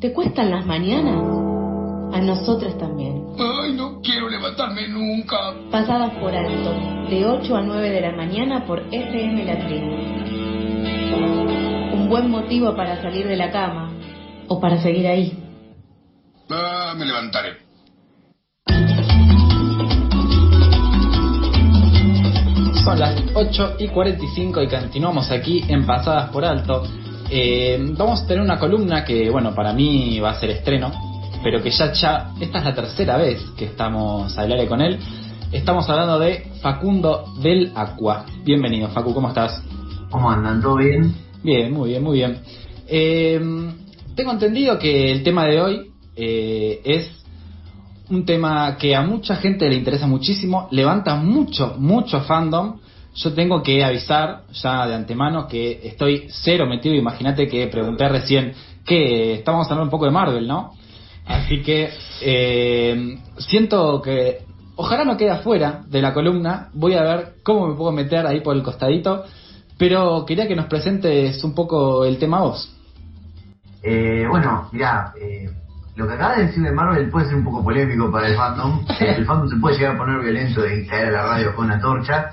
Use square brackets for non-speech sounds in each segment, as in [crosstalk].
¿Te cuestan las mañanas? A nosotros también. Ay, no quiero levantarme nunca. Pasadas por alto, de 8 a 9 de la mañana por FM La Tribu. Un buen motivo para salir de la cama o para seguir ahí. Ah, me levantaré. Son las 8 y 45 y continuamos aquí en Pasadas por Alto. Eh, vamos a tener una columna que, bueno, para mí va a ser estreno, pero que ya, ya, esta es la tercera vez que estamos al aire con él. Estamos hablando de Facundo del Aqua. Bienvenido, Facu, ¿cómo estás? ¿Cómo andan? ¿Todo bien? Bien, muy bien, muy bien. Eh, tengo entendido que el tema de hoy eh, es un tema que a mucha gente le interesa muchísimo, levanta mucho, mucho fandom. Yo tengo que avisar ya de antemano que estoy cero metido. Imagínate que pregunté recién que estamos hablando un poco de Marvel, ¿no? Así que eh, siento que ojalá no quede afuera de la columna. Voy a ver cómo me puedo meter ahí por el costadito. Pero quería que nos presentes un poco el tema vos. Eh, bueno, mirá, eh, lo que acabas de decir de Marvel puede ser un poco polémico para el fandom. [laughs] El fandom se puede llegar a poner violento y caer a la radio con una torcha.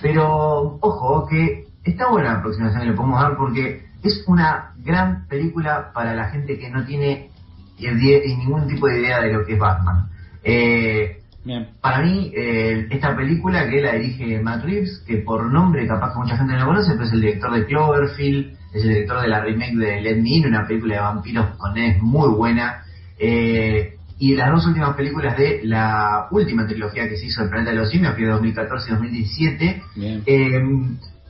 Pero, ojo, que está buena la aproximación que le podemos dar porque es una gran película para la gente que no tiene ningún tipo de idea de lo que es Batman. Eh, Bien. Para mí, eh, esta película que la dirige Matt Reeves, que por nombre capaz que mucha gente no conoce, pero es el director de Cloverfield, es el director de la remake de Let Me In, una película de vampiros con él muy buena, eh, y las dos últimas películas de la última trilogía que se hizo El Planeta de los Simios, que es de 2014 y 2017, Bien. eh,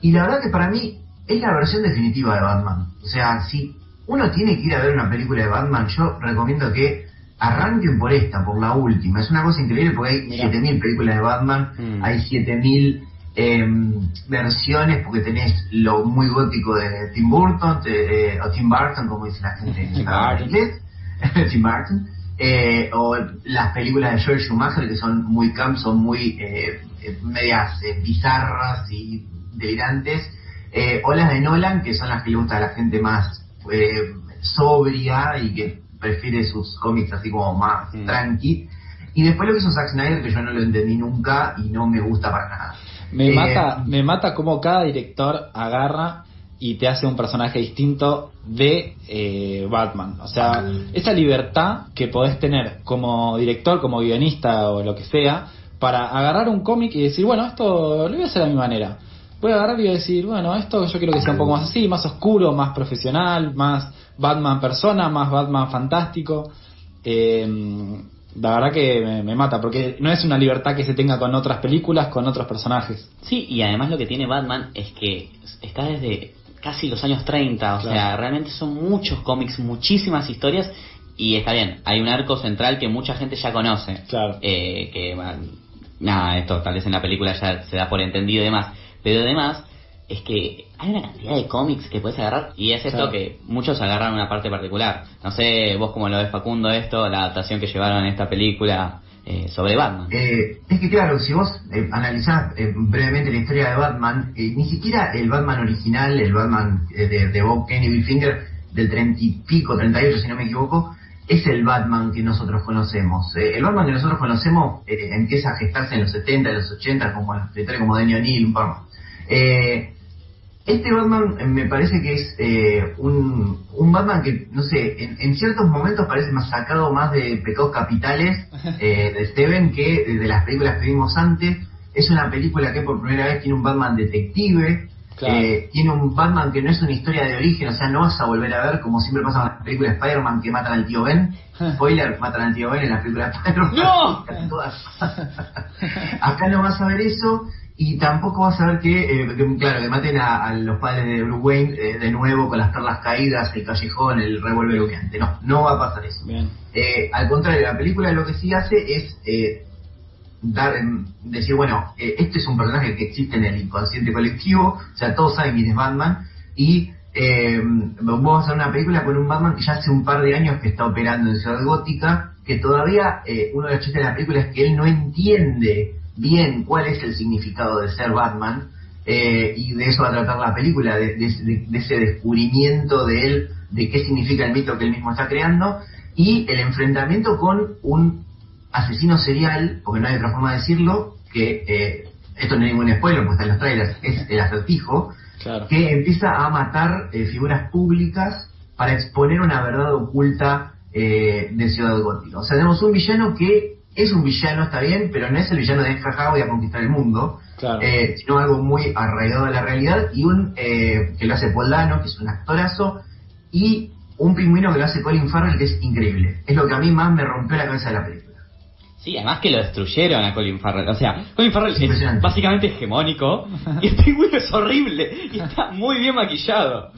y la verdad que para mí es la versión definitiva de Batman. O sea, si uno tiene que ir a ver una película de Batman, yo recomiendo que arranquen por esta, por la última. Es una cosa increíble porque hay Mirá. 7000 películas de Batman, Mm. hay 7000 em, versiones porque tenés lo muy gótico de Tim Burton, te- eh, o Tim Burton, como dice la gente en inglés. Tim Burton. Eh, o las películas de George Schumacher que son muy camp, son muy eh, eh, medias eh, bizarras y delirantes. O las de Nolan, que son las que le gusta a la gente más sobria y que prefiere sus cómics así como más Mm. tranqui. Y después lo que hizo Zack Snyder, que yo no lo entendí nunca y no me gusta para nada. Me mata, me mata como cada director agarra y te hace un personaje distinto de eh, Batman. O sea, esa libertad que podés tener como director, como guionista o lo que sea, para agarrar un cómic y decir, bueno, esto lo voy a hacer a mi manera. Voy a agarrar y voy a decir, bueno, esto yo quiero que sea un poco más así, más oscuro, más profesional, más Batman persona, más Batman fantástico. Eh, la verdad que me, me mata, porque no es una libertad que se tenga con otras películas, con otros personajes. Sí, y además lo que tiene Batman es que está desde casi los años 30, o Claro. sea, realmente son muchos cómics, muchísimas historias, y está bien, hay un arco central que mucha gente ya conoce. Claro. Eh, que, bueno, nada, esto tal vez en la película ya se da por entendido y demás, pero además es que hay una cantidad de cómics que puedes agarrar y es esto Claro. que muchos agarran una parte particular. No sé, vos cómo lo ves Facundo esto, la adaptación que llevaron en esta película eh, sobre Batman. Eh, es que claro, si vos eh, analizás eh, brevemente la historia de Batman, eh, ni siquiera el Batman original, el Batman de, de Bob Kane y Bill Finger del 30 y pico, 38 si no me equivoco, es el Batman que nosotros conocemos. El Batman que nosotros conocemos empieza a gestarse en los 70, en los 80, como como Danny O'Neill, un par más. Este Batman eh, me parece que es eh, un, un Batman que, no sé, en, en ciertos momentos parece más sacado más de pecados capitales [laughs] eh, de Steven que de, de las películas que vimos antes. Es una película que por primera vez tiene un Batman detective, Claro. eh, tiene un Batman que no es una historia de origen, o sea, no vas a volver a ver, como siempre pasa en las películas de Spider-Man, que matan al tío Ben. [laughs] Spoiler, matan al tío Ben en las películas de Spider-Man. ¡No! [laughs] Acá no vas a ver eso y tampoco vas a ver que, eh, que, claro, que maten a, a los padres de Bruce Wayne eh, de nuevo con las perlas caídas, el callejón, el revólver humeante. No, no va a pasar eso. Eh, al contrario, la película lo que sí hace es eh, dar, decir, bueno, este es un personaje que existe en el inconsciente colectivo, o sea, todos saben quién es Batman, y eh, vamos a hacer una película con un Batman que ya hace un par de años que está operando en Ciudad Gótica, que todavía eh, uno de los chistes de la película es que él no entiende bien cuál es el significado de ser Batman, eh, y de eso va a tratar la película, de, de- de- de ese descubrimiento de él de qué significa el mito que él mismo está creando y el enfrentamiento con un asesino serial, porque no hay otra forma de decirlo, que eh, esto no es ningún spoiler, porque está en los trailers, es el acertijo, Claro. que empieza a matar eh, figuras públicas para exponer una verdad oculta de Ciudad Gótica. O sea, tenemos un villano que es un villano, está bien, pero no es el villano de jaja, voy a conquistar el mundo, Claro. eh, sino algo muy arraigado a la realidad y un eh, que lo hace Paul Dano, que es un actorazo, y un pingüino que lo hace Colin Farrell, que es increíble. Es lo que a mí más me rompió la cabeza de la película. Sí, además que lo destruyeron a Colin Farrell. O sea, Colin Farrell Es es básicamente hegemónico y el pingüino es horrible y está muy bien maquillado.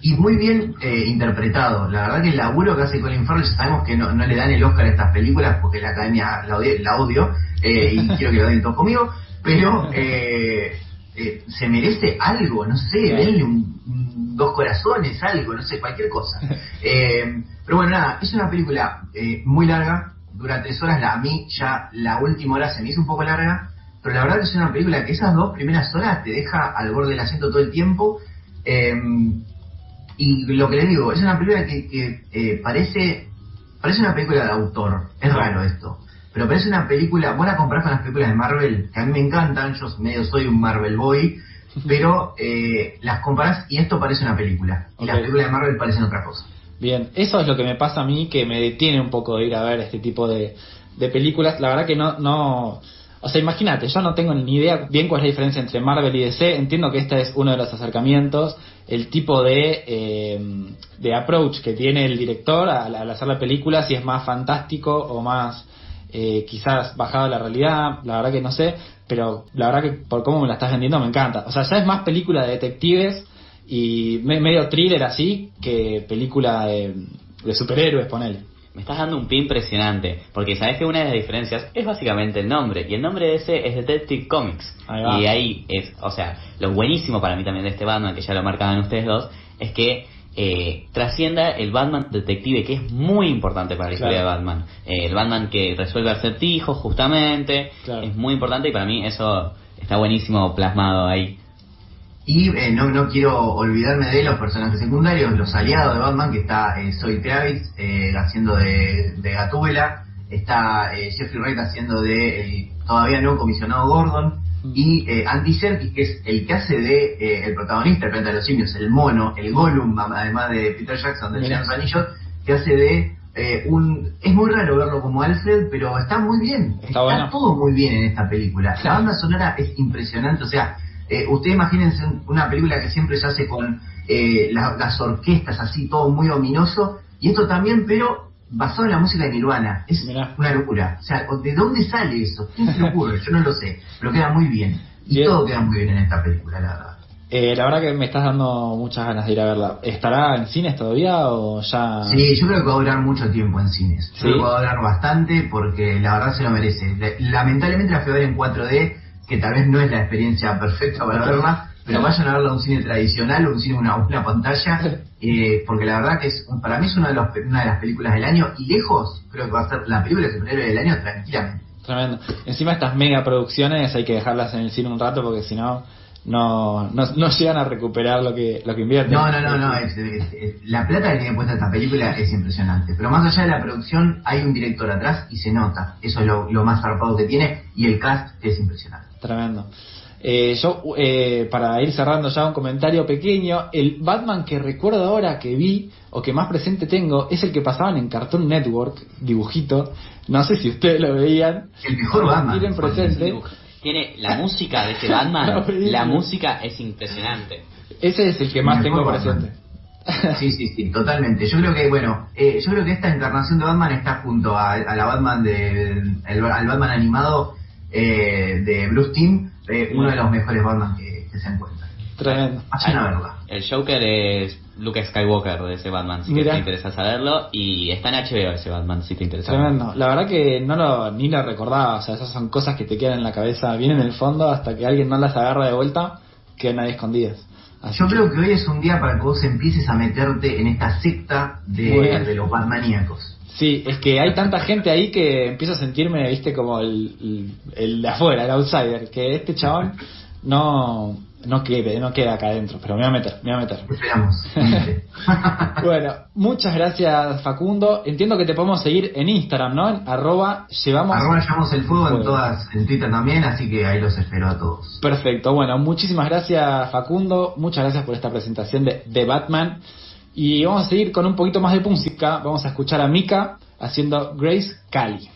Y muy bien eh, interpretado. La verdad que el laburo que hace Colin Farrell, sabemos que no, no le dan el Oscar a estas películas porque la academia la, odio eh, y quiero que lo odien todos conmigo, pero eh, eh, se merece algo, no sé, denle un, un- dos corazones, algo, no sé, cualquier cosa. Eh, pero bueno, nada, es una película eh, muy larga, dura tres horas, la, a mí ya la última hora se me hizo un poco larga, pero la verdad que es una película que esas dos primeras horas te deja al borde del asiento todo el tiempo. eh, y lo que les digo, es una película que, que, eh, parece parece una película de autor. Es raro esto. Pero parece una película, vos la comparás con las películas de Marvel, que a mí me encantan, yo medio soy un Marvel boy, [laughs] pero eh, las comparás y esto parece una película. Y las películas de Marvel parecen otra cosa. Bien, eso es lo que me pasa a mí, que me detiene un poco de ir a ver este tipo de, de películas. La verdad que no, no, o sea, imagínate, yo no tengo ni idea bien cuál es la diferencia entre Marvel y DC. Entiendo que este es uno de los acercamientos, el tipo de, eh, de approach que tiene el director al, al hacer la película, si es más fantástico o más eh, quizás bajado a la realidad, la verdad que no sé, pero la verdad que por cómo me la estás vendiendo me encanta. O sea, ya es más película de detectives y me- medio thriller así que película de, de superhéroes, ponele. Me estás dando un pie impresionante, porque sabes que una de las diferencias es básicamente el nombre, y el nombre de ese es Detective Comics. Ahí y ahí es, o sea, lo buenísimo para mí también de este Batman, que ya lo marcaban ustedes dos, es que eh, trascienda el Batman detective, que es muy importante para la Claro. historia de Batman. Eh, el Batman que resuelve acertijos, justamente, Claro. es muy importante y para mí eso está buenísimo plasmado ahí. Y eh, no, no quiero olvidarme de los personajes secundarios, los aliados de Batman, que está eh, Zoe Kravitz eh, haciendo de, de Gatúbela, está eh, Jeffrey Wright haciendo de el todavía no comisionado Gordon, y eh, Andy Serkis, que es el que hace de eh, el protagonista del Planeta de los Simios, el mono, el Gollum, además de Peter Jackson del Mira. Señor de los Anillos, que hace de eh, un... Es muy raro verlo como Alfred, pero está muy bien, Está bueno. todo muy bien en esta película. La banda sonora es impresionante, o sea, eh, ustedes imagínense un- una película que siempre se hace con eh, la- las orquestas así, todo muy ominoso, y esto también, pero basado en la música de Nirvana. Es Mirá. una locura. O sea, ¿de dónde sale eso? ¿Quién se le ocurre? Yo no lo sé, pero queda muy bien. Y todo queda muy bien en esta película, la verdad. Eh, la verdad que me estás dando muchas ganas de ir a verla. ¿Estará en cines todavía o ya...? Sí, yo creo que va a durar mucho tiempo en cines. Yo ¿Sí? creo que va a durar bastante porque la verdad se lo merece. La- Lamentablemente la fui a ver en 4D, que tal vez no es la experiencia perfecta para verla, pero vayan a verla a un cine tradicional o un cine una, una pantalla, eh, porque la verdad que es para mí es una de, los, una de las películas del año y lejos creo que va a ser la película de superhéroe del año tranquilamente. Tremendo. Encima estas mega producciones hay que dejarlas en el cine un rato porque si no, no, no, no llegan a recuperar lo que, lo que invierten. No, no, no, no. es- es- es- la plata que tiene puesta esta película es impresionante. Pero más allá de la producción, hay un director atrás y se nota. Eso es lo, lo más zarpado que tiene. Y el cast es impresionante. Tremendo. Eh, yo, eh, para ir cerrando ya un comentario pequeño, el Batman que recuerdo ahora que vi o que más presente tengo es el que pasaban en Cartoon Network, dibujito. No sé si ustedes lo veían. El mejor Batman. Tienen presente. Tiene la música de este Batman, [laughs] la música es impresionante. Ese es el que más tengo presente. Sí, sí, sí, totalmente. Yo creo que, bueno, eh, yo creo que esta encarnación de Batman está junto a, a la Batman de, el- al Batman animado eh, de Bruce Timm, eh, uno de los mejores Batman que, que se encuentran. Tremendo. Vayan a verla. El Joker es Luke Skywalker de ese Batman, si que Mira. te interesa saberlo. Y está en HBO ese Batman, si te interesa. Tremendo. La verdad que no lo, ni lo recordaba. O sea, esas son cosas que te quedan en la cabeza, bien en el fondo, hasta que alguien no las agarra de vuelta, quedan ahí escondidas. Así Yo que- creo que hoy es un día para que vos empieces a meterte en esta secta de los Batmaníacos. Sí, es que hay tanta gente ahí que empiezo a sentirme, viste, como el, el, el de afuera, el outsider, que este chabón no... no quede, no queda acá adentro, pero me voy a meter, me voy a meter. Esperamos. [laughs] [laughs] bueno, muchas gracias Facundo. Entiendo que te podemos seguir en Instagram, ¿no? En arroba llevamos... Arroba llevamos el fuego en todas, en Twitter también, así que ahí los espero a todos. Perfecto, bueno, muchísimas gracias Facundo, muchas gracias por esta presentación de, de Batman. Y vamos a seguir con un poquito más de música, vamos a escuchar a Mika haciendo Grace Cali.